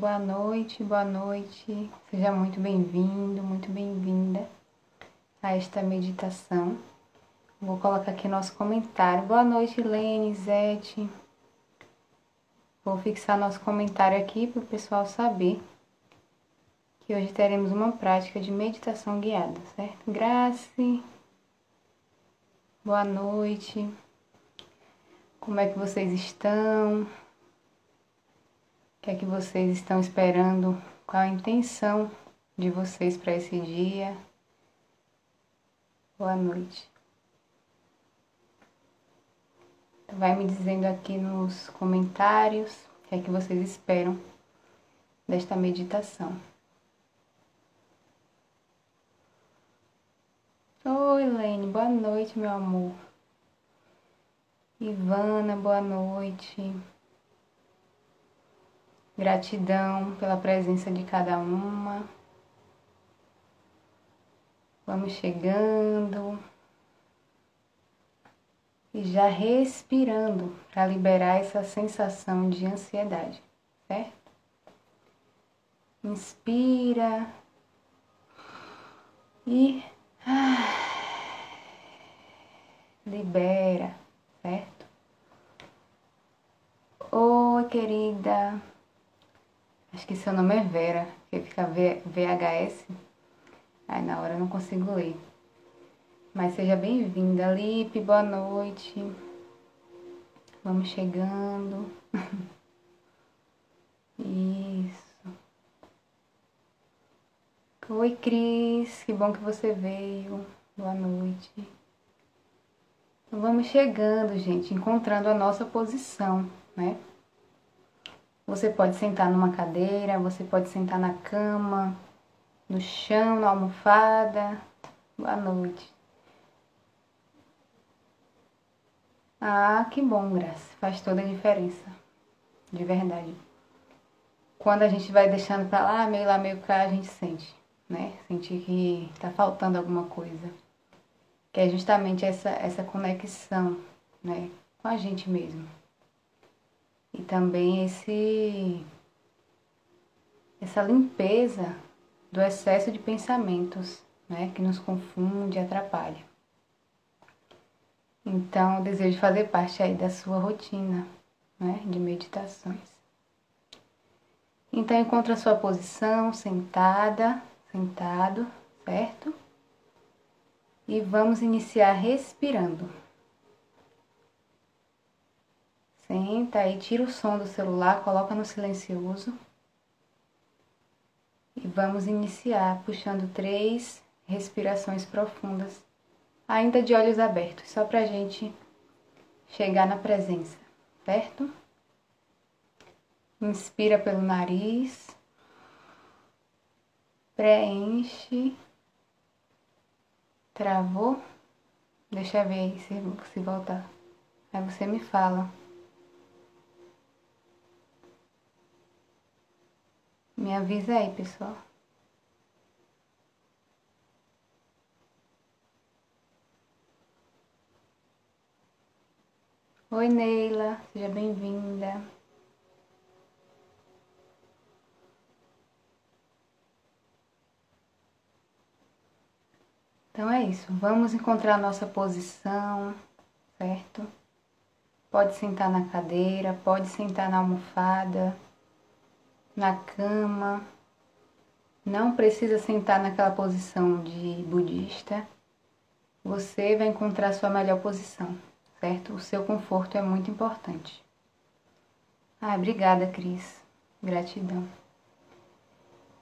Boa noite, boa noite. Seja muito bem-vindo, muito bem-vinda a esta meditação. Vou colocar aqui nosso comentário. Boa noite, Lene, Zete. Vou fixar nosso comentário aqui para o pessoal saber que hoje teremos uma prática de meditação guiada, certo? Grace. Boa noite. Como é que vocês estão? O que é que vocês estão esperando? Qual a intenção de vocês para esse dia? Boa noite. Vai me dizendo aqui nos comentários o que é que vocês esperam desta meditação. Oi, Lene, boa noite, meu amor. Ivana, boa noite. Gratidão pela presença de cada uma. Vamos chegando e já respirando para liberar essa sensação de ansiedade, certo? Inspira e libera, certo? Oi, querida. Acho que seu nome é Vera, que fica VHS. Aí na hora eu não consigo ler. Mas seja bem-vinda, Lipe, boa noite. Vamos chegando. Isso. Oi, Cris, que bom que você veio. Boa noite. Vamos chegando, gente, encontrando a nossa posição, né? Você pode sentar numa cadeira, você pode sentar na cama, no chão, na almofada. Boa noite. Ah, que bom, Graça. Faz toda a diferença. De verdade. Quando a gente vai deixando pra lá, meio lá, meio cá, a gente sente, né? Sentir que tá faltando alguma coisa. Que é justamente essa, essa conexão, né? Com a gente mesmo. E também esse essa limpeza do excesso de pensamentos, né? Que nos confunde e atrapalha. Então, eu desejo fazer parte aí da sua rotina, né, de meditações. Então, encontre a sua posição sentada, sentado, certo? E vamos iniciar respirando. Senta aí, tira o som do celular, coloca no silencioso. E vamos iniciar puxando três respirações profundas ainda de olhos abertos, só para a gente chegar na presença, certo? Inspira pelo nariz, preenche, travou, deixa eu ver se, se voltar. Aí você me fala. Me avisa aí, pessoal. Oi, Neila, seja bem-vinda. Então é isso, vamos encontrar nossa posição, certo? Pode sentar na cadeira, pode sentar na almofada, na cama. Não precisa sentar naquela posição de budista. Você vai encontrar a sua melhor posição certo? O seu conforto é muito importante. Ah, obrigada, Cris. Gratidão.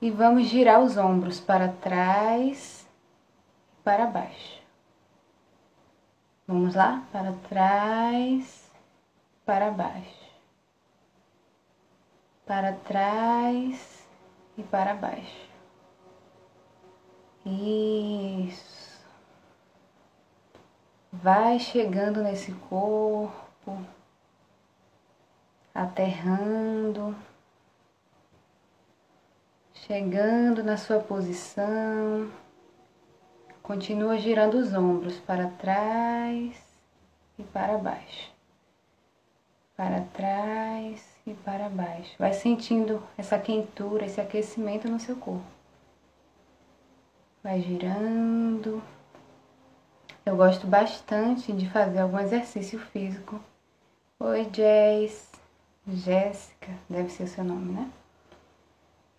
E vamos girar os ombros para trás e para baixo. Vamos lá? Para trás, para baixo. Para trás e para baixo. Isso. Vai chegando nesse corpo, aterrando, chegando na sua posição. Continua girando os ombros para trás e para baixo, para trás e para baixo. Vai sentindo essa quentura, esse aquecimento no seu corpo. Vai girando. Eu gosto bastante de fazer algum exercício físico. Oi, Jess. Jéssica, deve ser o seu nome, né?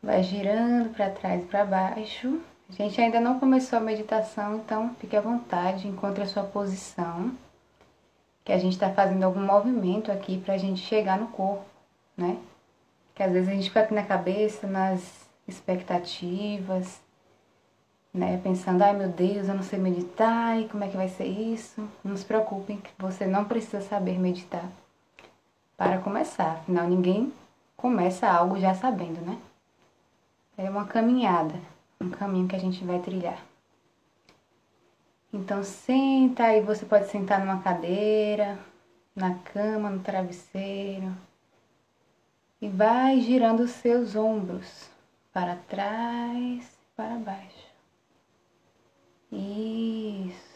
Vai girando para trás e para baixo. A gente ainda não começou a meditação, então fique à vontade, encontre a sua posição. Que a gente está fazendo algum movimento aqui para a gente chegar no corpo né? Que às vezes a gente fica aqui na cabeça, nas expectativas, né? Pensando, ai meu Deus, eu não sei meditar, e como é que vai ser isso? Não se preocupem, você não precisa saber meditar para começar. Afinal, ninguém começa algo já sabendo, né? É uma caminhada, um caminho que a gente vai trilhar. Então senta aí, você pode sentar numa cadeira, na cama, no travesseiro e vai girando os seus ombros para trás para baixo. Isso.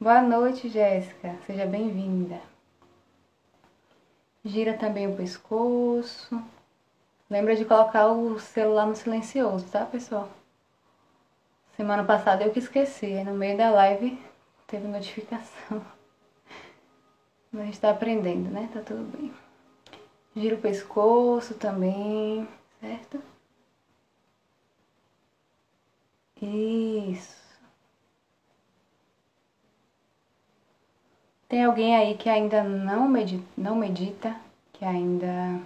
Boa noite, Jéssica. Seja bem-vinda. Gira também o pescoço. Lembra de colocar o celular no silencioso, tá, pessoal? Semana passada eu que esqueci, no meio da live teve notificação. Mas a gente tá aprendendo, né? Tá tudo bem. Gira o pescoço também, certo? Isso. Tem alguém aí que ainda não medita, não medita, que ainda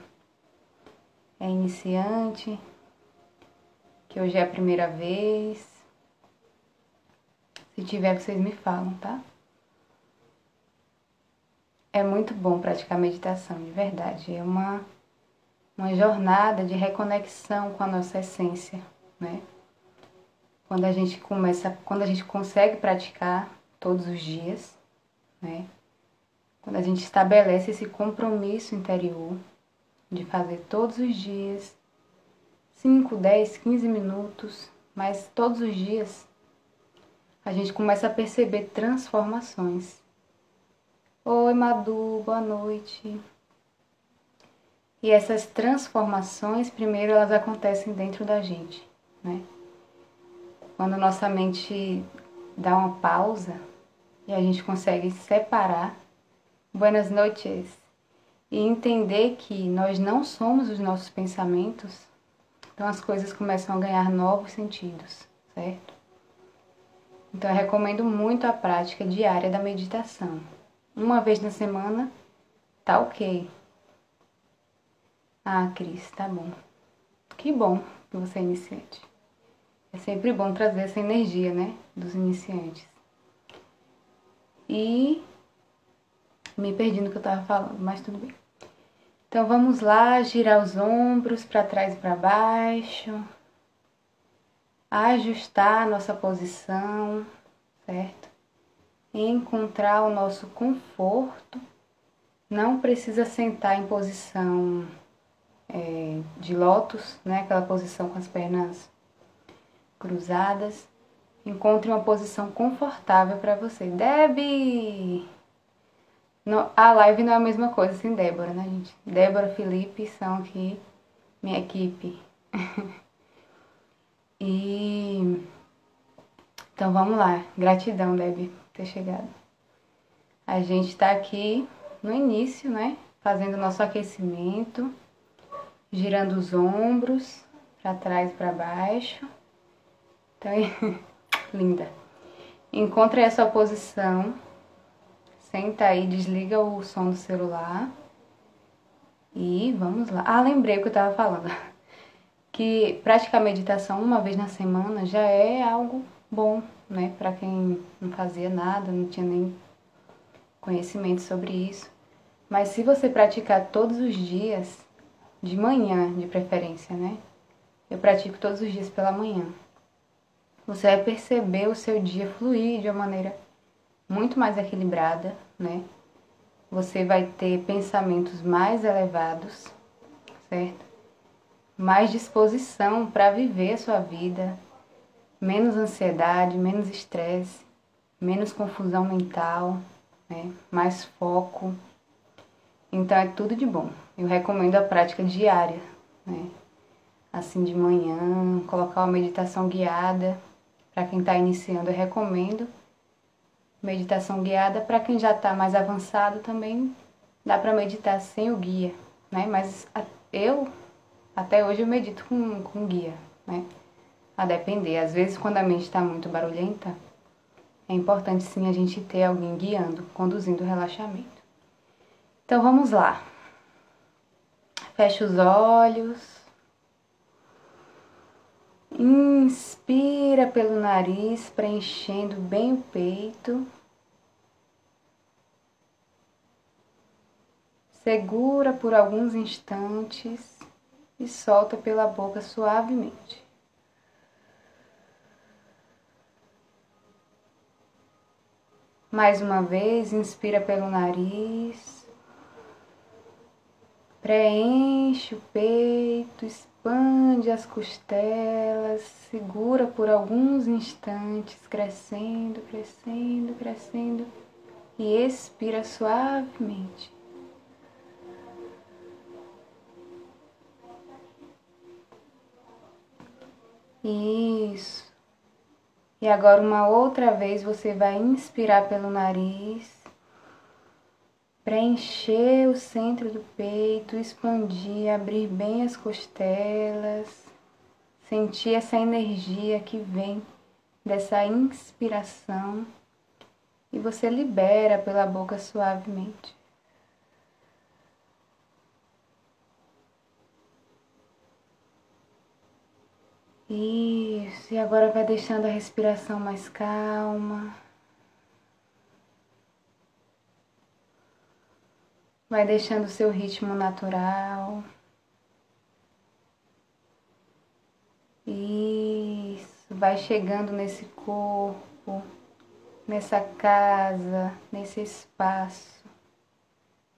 é iniciante, que hoje é a primeira vez. Se tiver, vocês me falam, tá? É muito bom praticar meditação, de verdade. É uma, uma jornada de reconexão com a nossa essência, né? Quando a gente começa, quando a gente consegue praticar todos os dias, né? Quando a gente estabelece esse compromisso interior de fazer todos os dias 5, 10, 15 minutos, mas todos os dias a gente começa a perceber transformações Oi, Madu, boa noite. E essas transformações, primeiro, elas acontecem dentro da gente, né? Quando nossa mente dá uma pausa e a gente consegue separar, buenas noites, e entender que nós não somos os nossos pensamentos, então as coisas começam a ganhar novos sentidos, certo? Então eu recomendo muito a prática diária da meditação uma vez na semana, tá ok. Ah, Cris, tá bom. Que bom que você é iniciante. É sempre bom trazer essa energia, né, dos iniciantes. E me perdi no que eu tava falando, mas tudo bem. Então vamos lá, girar os ombros para trás e para baixo. Ajustar a nossa posição, certo? Encontrar o nosso conforto. Não precisa sentar em posição é, de lótus, né? aquela posição com as pernas cruzadas. Encontre uma posição confortável para você. Deb! A live não é a mesma coisa sem Débora, né, gente? Débora, Felipe são aqui minha equipe. e então vamos lá. Gratidão, Deb ter chegado. A gente está aqui no início, né? Fazendo nosso aquecimento, girando os ombros para trás e para baixo. Então, linda. Encontre a sua posição. Senta aí, desliga o som do celular. E vamos lá. Ah, lembrei o que eu estava falando. Que praticar meditação uma vez na semana já é algo bom, né? Para quem não fazia nada, não tinha nem conhecimento sobre isso. Mas se você praticar todos os dias, de manhã de preferência, né? Eu pratico todos os dias pela manhã. Você vai perceber o seu dia fluir de uma maneira muito mais equilibrada, né? Você vai ter pensamentos mais elevados, certo? Mais disposição para viver a sua vida, menos ansiedade, menos estresse, menos confusão mental, né? mais foco. Então é tudo de bom. Eu recomendo a prática diária, né? Assim de manhã, colocar uma meditação guiada. Para quem está iniciando, eu recomendo. Meditação guiada para quem já está mais avançado também dá para meditar sem o guia, né? Mas eu até hoje eu medito com, com guia, né? A depender. Às vezes quando a mente está muito barulhenta, é importante sim a gente ter alguém guiando, conduzindo o relaxamento. Então vamos lá. Feche os olhos. Inspira pelo nariz, preenchendo bem o peito. Segura por alguns instantes e solta pela boca suavemente. Mais uma vez, inspira pelo nariz. Preenche o peito, expande as costelas, segura por alguns instantes, crescendo, crescendo, crescendo e expira suavemente. Isso. E agora uma outra vez você vai inspirar pelo nariz preencher o centro do peito, expandir, abrir bem as costelas, sentir essa energia que vem dessa inspiração e você libera pela boca suavemente. Isso, e agora vai deixando a respiração mais calma. Vai deixando o seu ritmo natural. Isso, vai chegando nesse corpo, nessa casa, nesse espaço.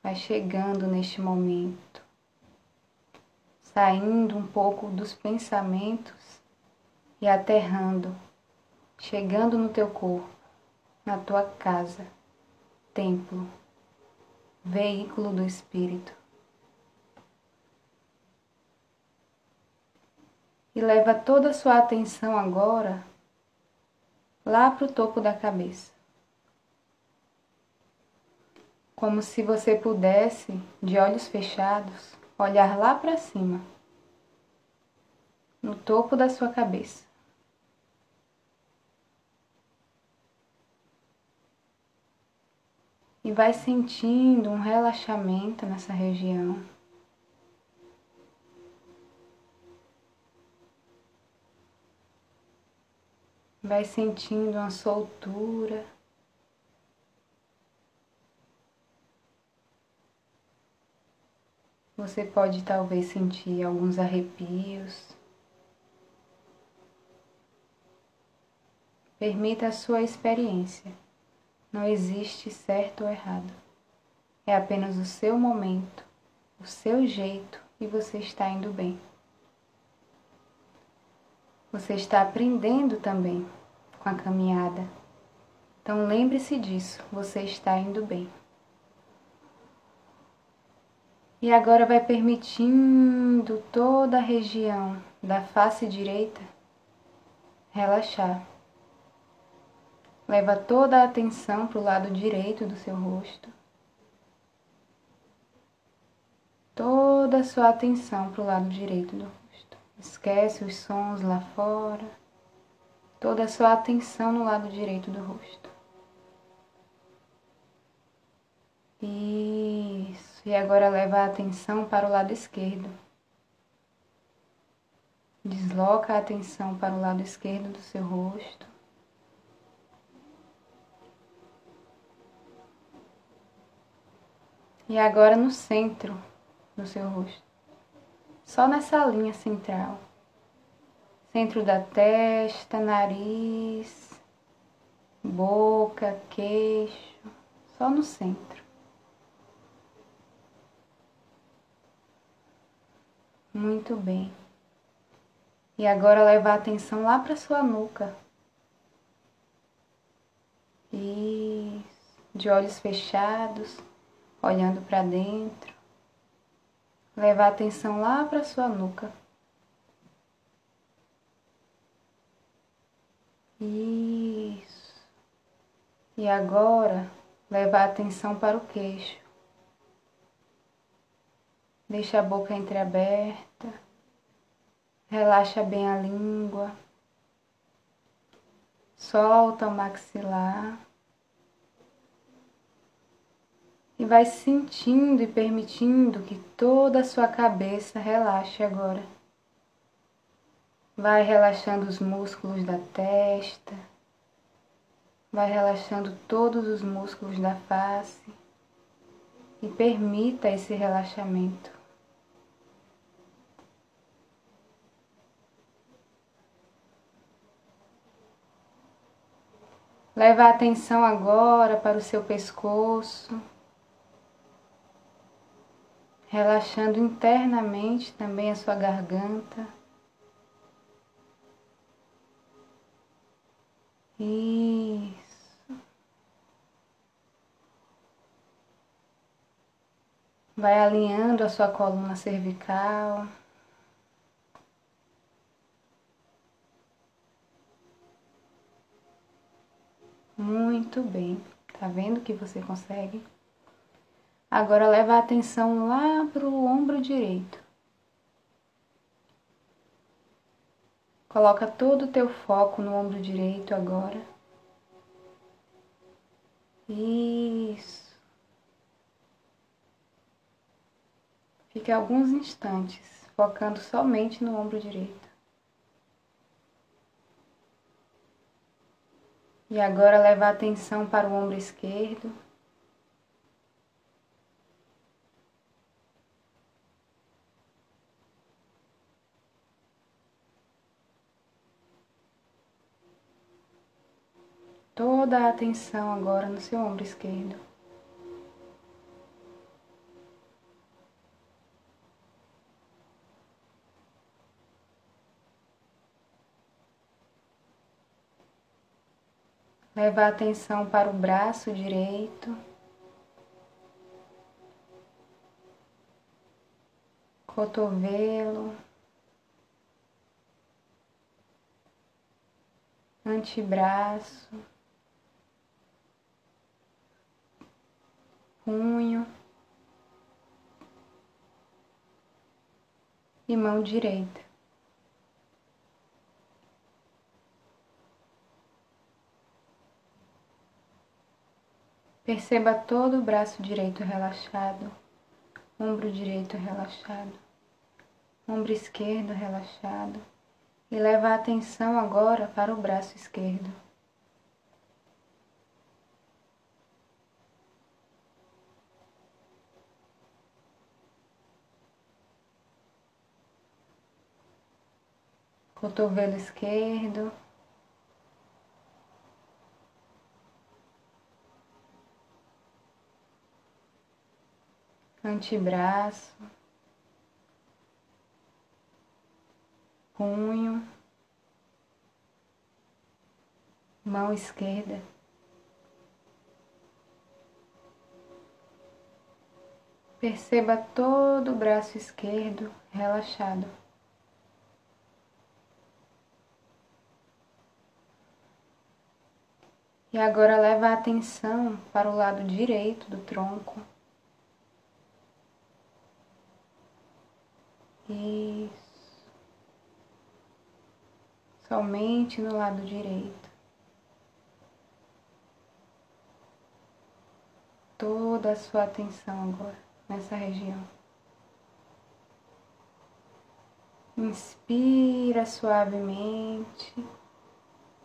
Vai chegando neste momento. Saindo um pouco dos pensamentos e aterrando, chegando no teu corpo, na tua casa, templo veículo do Espírito. E leva toda a sua atenção agora lá para o topo da cabeça. Como se você pudesse, de olhos fechados, olhar lá para cima, no topo da sua cabeça. E vai sentindo um relaxamento nessa região. Vai sentindo uma soltura. Você pode talvez sentir alguns arrepios. Permita a sua experiência. Não existe certo ou errado. É apenas o seu momento, o seu jeito e você está indo bem. Você está aprendendo também com a caminhada. Então lembre-se disso, você está indo bem. E agora vai permitindo toda a região da face direita relaxar. Leva toda a atenção para o lado direito do seu rosto. Toda a sua atenção para o lado direito do rosto. Esquece os sons lá fora. Toda a sua atenção no lado direito do rosto. Isso. E agora leva a atenção para o lado esquerdo. Desloca a atenção para o lado esquerdo do seu rosto. E agora no centro do seu rosto. Só nessa linha central. Centro da testa, nariz, boca, queixo. Só no centro. Muito bem. E agora leva a atenção lá para sua nuca. Isso. De olhos fechados olhando para dentro. Levar a atenção lá para sua nuca. Isso. E agora, levar a atenção para o queixo. Deixa a boca entreaberta. Relaxa bem a língua. Solta o maxilar. E vai sentindo e permitindo que toda a sua cabeça relaxe agora. Vai relaxando os músculos da testa. Vai relaxando todos os músculos da face. E permita esse relaxamento. Leva a atenção agora para o seu pescoço, relaxando internamente também a sua garganta. Isso. Vai alinhando a sua coluna cervical. Muito bem. Tá vendo que você consegue? Agora leva a atenção lá para o ombro direito. Coloca todo o teu foco no ombro direito agora. Isso. Fique alguns instantes focando somente no ombro direito. E agora leva a atenção para o ombro esquerdo. Toda a atenção agora no seu ombro esquerdo. Leva a atenção para o braço direito. Cotovelo. Antebraço. Punho. E mão direita. Perceba todo o braço direito relaxado, ombro direito relaxado, ombro esquerdo relaxado e leva a atenção agora para o braço esquerdo. Cotovelo esquerdo, antebraço, punho, mão esquerda. Perceba todo o braço esquerdo relaxado. E agora leva a atenção para o lado direito do tronco. Isso. Somente no lado direito. Toda a sua atenção agora nessa região. Inspira suavemente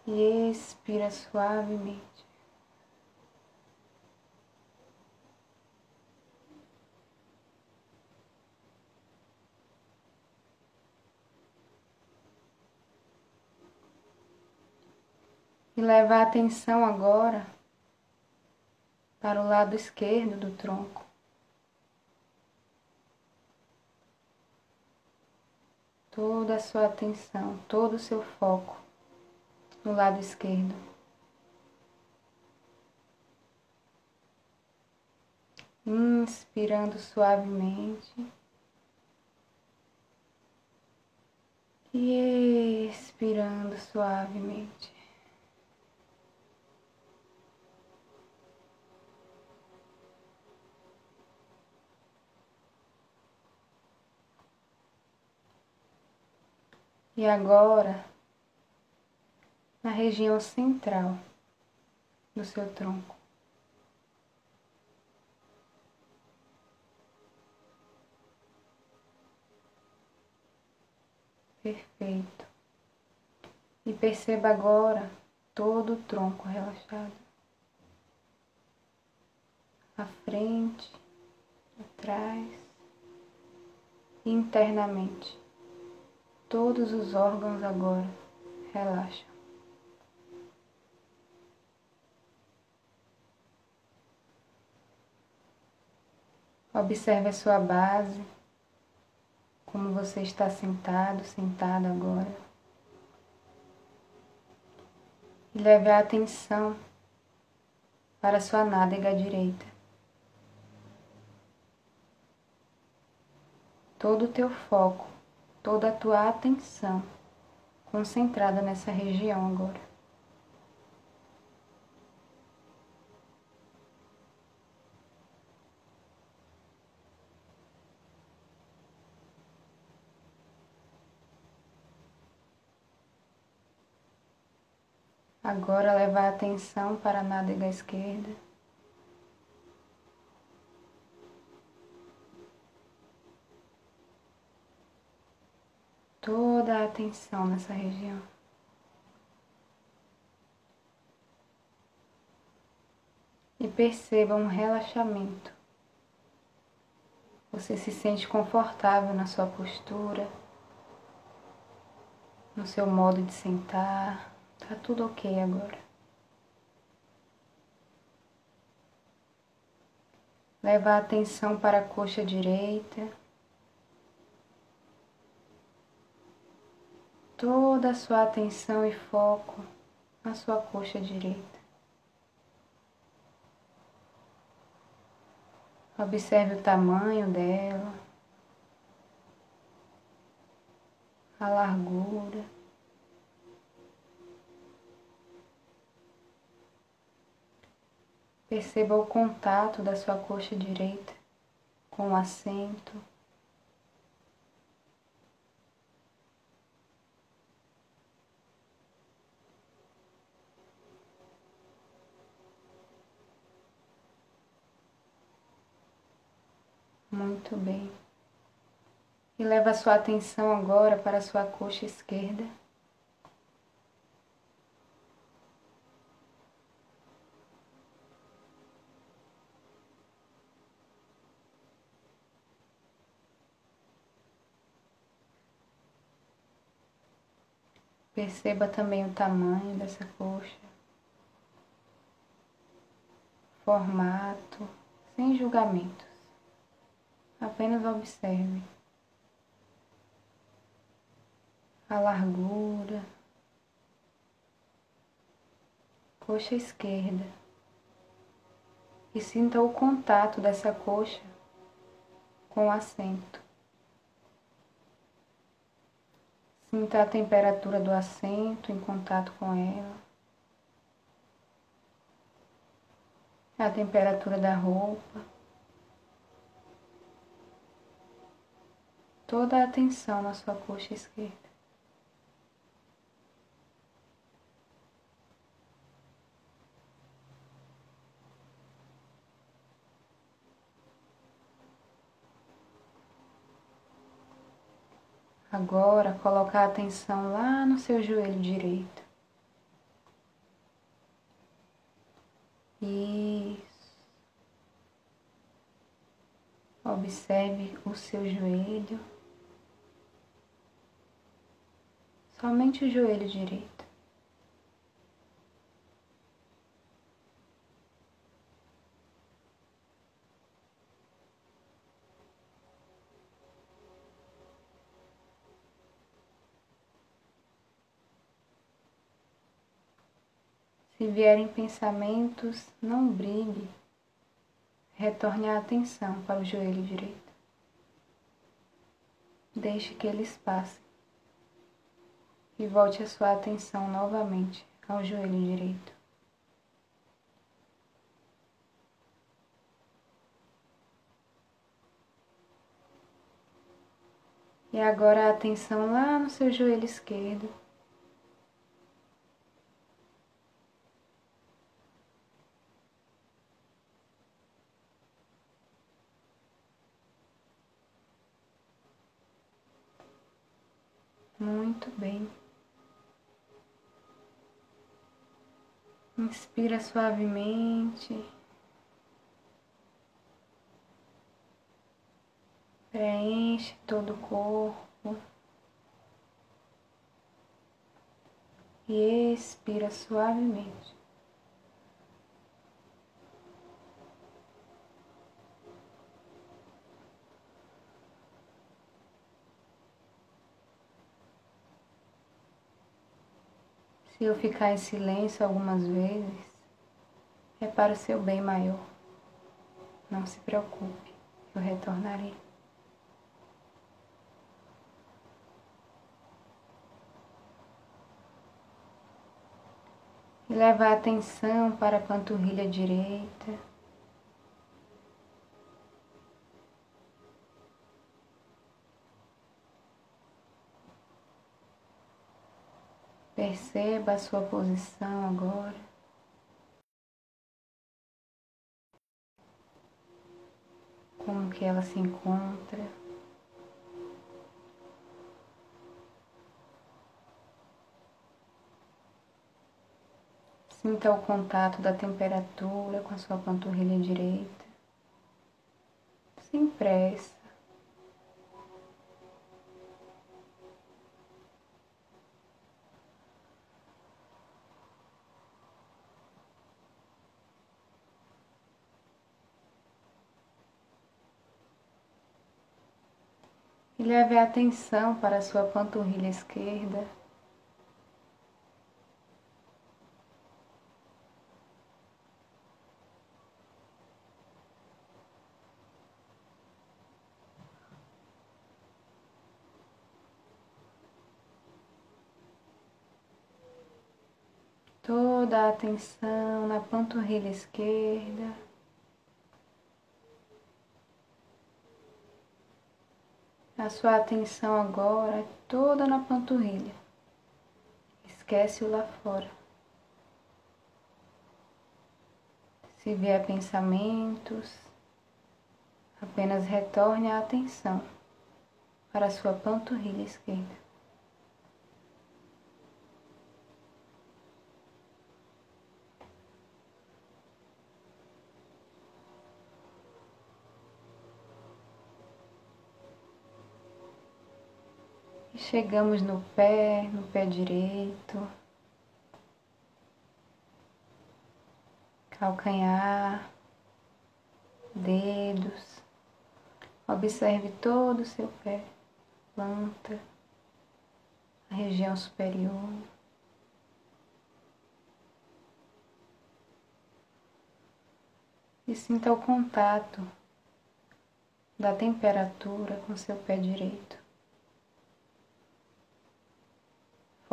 e expira suavemente. e levar a atenção agora para o lado esquerdo do tronco. Toda a sua atenção, todo o seu foco no lado esquerdo. inspirando suavemente e expirando suavemente. E agora, na região central do seu tronco. Perfeito. E perceba agora todo o tronco relaxado. À frente, atrás, internamente. Todos os órgãos agora relaxam. Observe a sua base como você está sentado, sentado agora. E leve a atenção para a sua nádega direita. Todo o teu foco, toda a tua atenção concentrada nessa região agora. Agora leva a atenção para a nádega esquerda. Toda a atenção nessa região. E perceba um relaxamento. Você se sente confortável na sua postura, no seu modo de sentar. Tá tudo ok agora. Leva a atenção para a coxa direita. Toda a sua atenção e foco na sua coxa direita. Observe o tamanho dela, a largura. Perceba o contato da sua coxa direita com o assento. Muito bem. E leva a sua atenção agora para a sua coxa esquerda. Perceba também o tamanho dessa coxa, formato, sem julgamentos. Apenas observe a largura, coxa esquerda e sinta o contato dessa coxa com o assento. Sinta a temperatura do assento em contato com ela. A temperatura da roupa. Toda a atenção na sua coxa esquerda. Agora colocar a atenção lá no seu joelho direito. Isso. Observe o seu joelho. Somente o joelho direito. Se vierem pensamentos, não brigue. Retorne a atenção para o joelho direito. Deixe que eles passem. E volte a sua atenção novamente ao joelho direito. E agora a atenção lá no seu joelho esquerdo. Muito bem. Inspira suavemente. Preenche todo o corpo. E expira suavemente. Se eu ficar em silêncio algumas vezes, é para o seu bem maior. Não se preocupe, eu retornarei. E leva a atenção para a panturrilha direita. Perceba a sua posição agora. Como que ela se encontra. Sinta o contato da temperatura com a sua panturrilha direita. Sem pressa. e leve a atenção para a sua panturrilha esquerda. Toda a atenção na panturrilha esquerda. A sua atenção agora é toda na panturrilha. Esquece-o lá fora. Se vier pensamentos, apenas retorne a atenção para a sua panturrilha esquerda. Chegamos no pé, no pé direito, calcanhar, dedos. Observe todo o seu pé, planta, a região superior. E sinta o contato da temperatura com seu pé direito.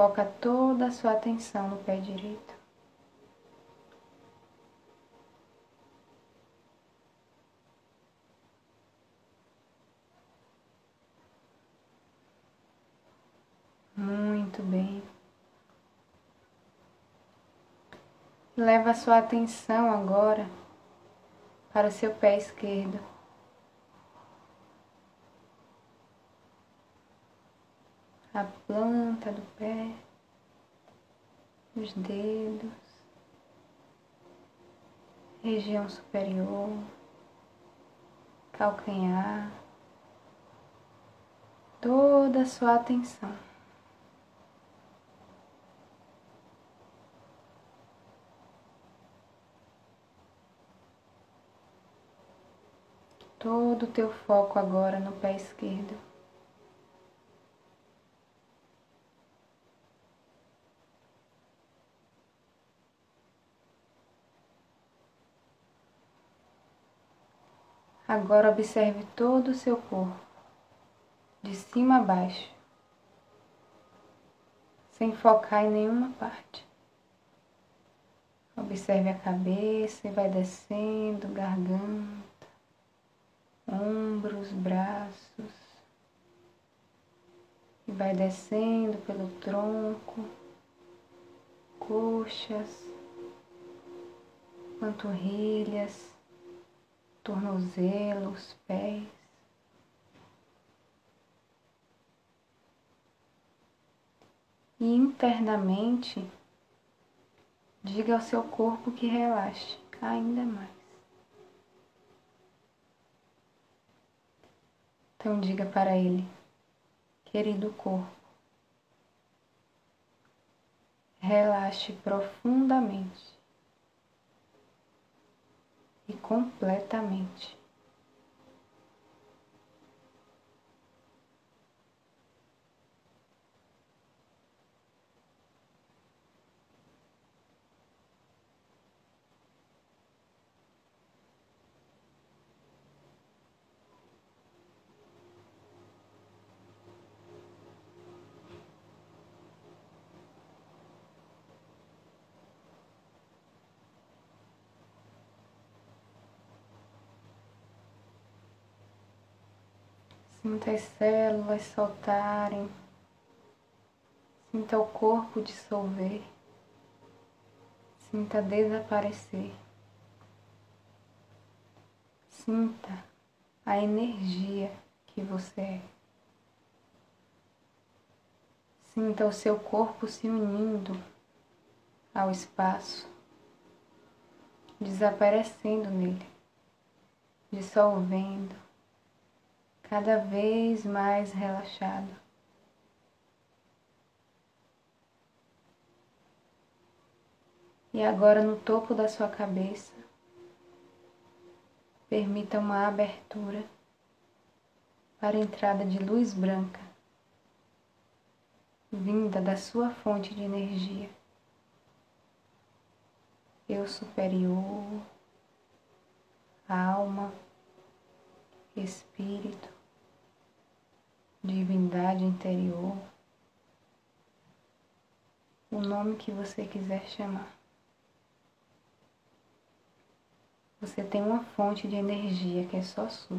Foca toda a sua atenção no pé direito. Muito bem. Leva a sua atenção agora para o seu pé esquerdo. A planta do pé, os dedos, região superior, calcanhar, toda a sua atenção. Todo o teu foco agora no pé esquerdo. Agora observe todo o seu corpo, de cima a baixo, sem focar em nenhuma parte. Observe a cabeça e vai descendo, garganta, ombros, braços. E vai descendo pelo tronco, coxas, panturrilhas, tornozelos, pés. E internamente, diga ao seu corpo que relaxe ainda mais. Então, diga para ele, querido corpo, relaxe profundamente completamente. Sinta as células soltarem. Sinta o corpo dissolver. Sinta desaparecer. Sinta a energia que você é. Sinta o seu corpo se unindo ao espaço, desaparecendo nele, dissolvendo cada vez mais relaxado. E agora no topo da sua cabeça, permita uma abertura para a entrada de luz branca, vinda da sua fonte de energia. Eu superior, alma, espírito, divindade interior, o nome que você quiser chamar. Você tem uma fonte de energia que é só sua.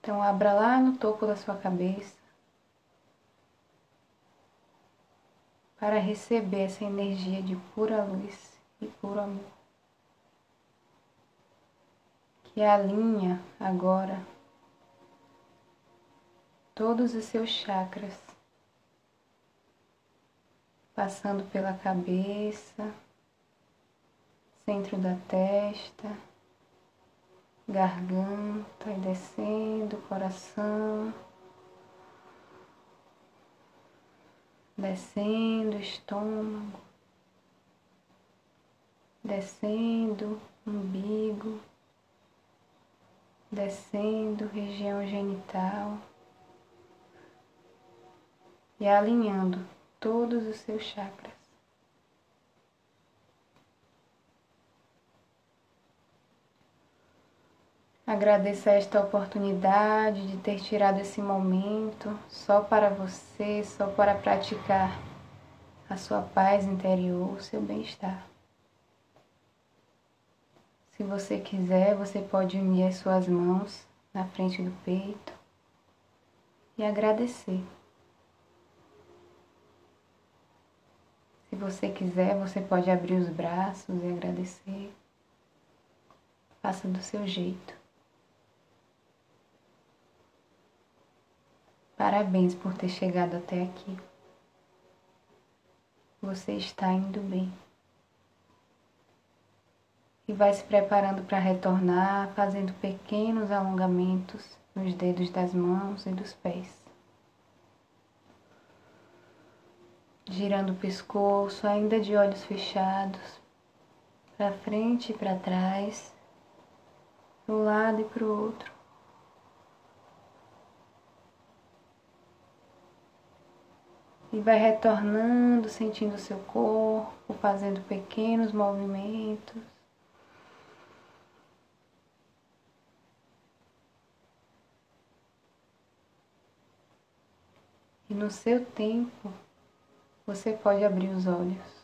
Então abra lá no topo da sua cabeça para receber essa energia de pura luz e puro amor. Que alinha agora todos os seus chakras, passando pela cabeça, centro da testa, garganta e descendo, coração, descendo, estômago, descendo, umbigo, descendo, região genital e alinhando todos os seus chakras. Agradeça esta oportunidade de ter tirado esse momento só para você, só para praticar a sua paz interior, o seu bem-estar. Se você quiser, você pode unir as suas mãos na frente do peito e agradecer. Se você quiser, você pode abrir os braços e agradecer. Faça do seu jeito. Parabéns por ter chegado até aqui. Você está indo bem. E vai se preparando para retornar, fazendo pequenos alongamentos nos dedos das mãos e dos pés. girando o pescoço, ainda de olhos fechados, para frente e para trás, para um lado e para o outro. E vai retornando, sentindo o seu corpo, fazendo pequenos movimentos. E no seu tempo, você pode abrir os olhos.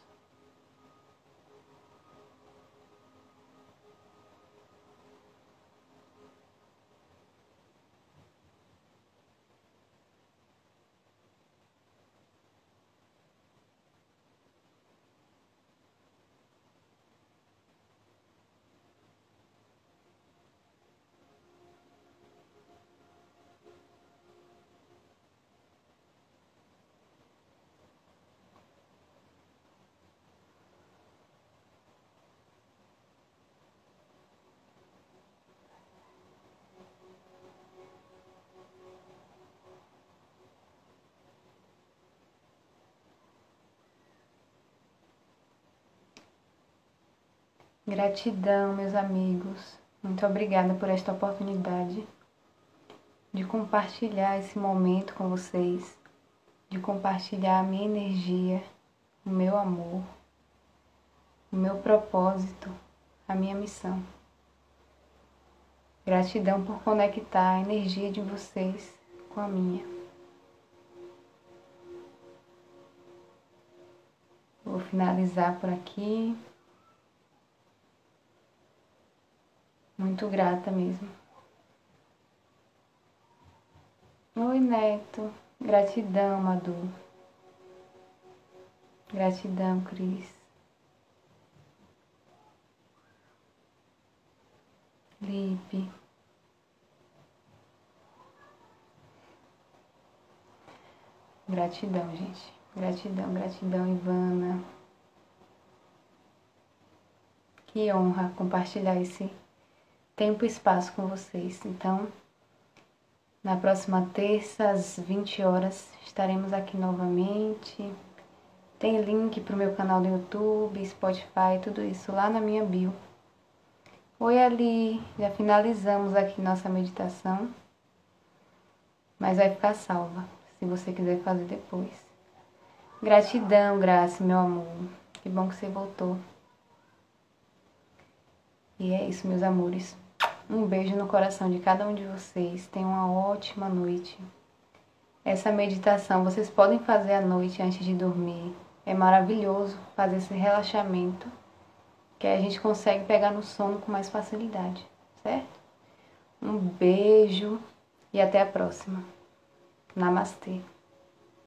Gratidão, meus amigos. Muito obrigada por esta oportunidade de compartilhar esse momento com vocês, de compartilhar a minha energia, o meu amor, o meu propósito, a minha missão. Gratidão por conectar a energia de vocês com a minha. Vou finalizar por aqui. Muito grata mesmo. Oi, Neto. Gratidão, Madu. Gratidão, Cris. Lipe. Gratidão, gente. Gratidão, gratidão, Ivana. Que honra compartilhar esse tempo e espaço com vocês. Então, na próxima terça, às 20 horas, estaremos aqui novamente. Tem link para o meu canal do YouTube, Spotify, tudo isso lá na minha bio. Oi, Ali. Já finalizamos aqui nossa meditação. Mas vai ficar salva, se você quiser fazer depois. Gratidão, Graça, meu amor. Que bom que você voltou. E é isso, meus amores. Um beijo no coração de cada um de vocês. Tenham uma ótima noite. Essa meditação vocês podem fazer à noite antes de dormir. É maravilhoso fazer esse relaxamento que a gente consegue pegar no sono com mais facilidade, certo? Um beijo e até a próxima. Namastê.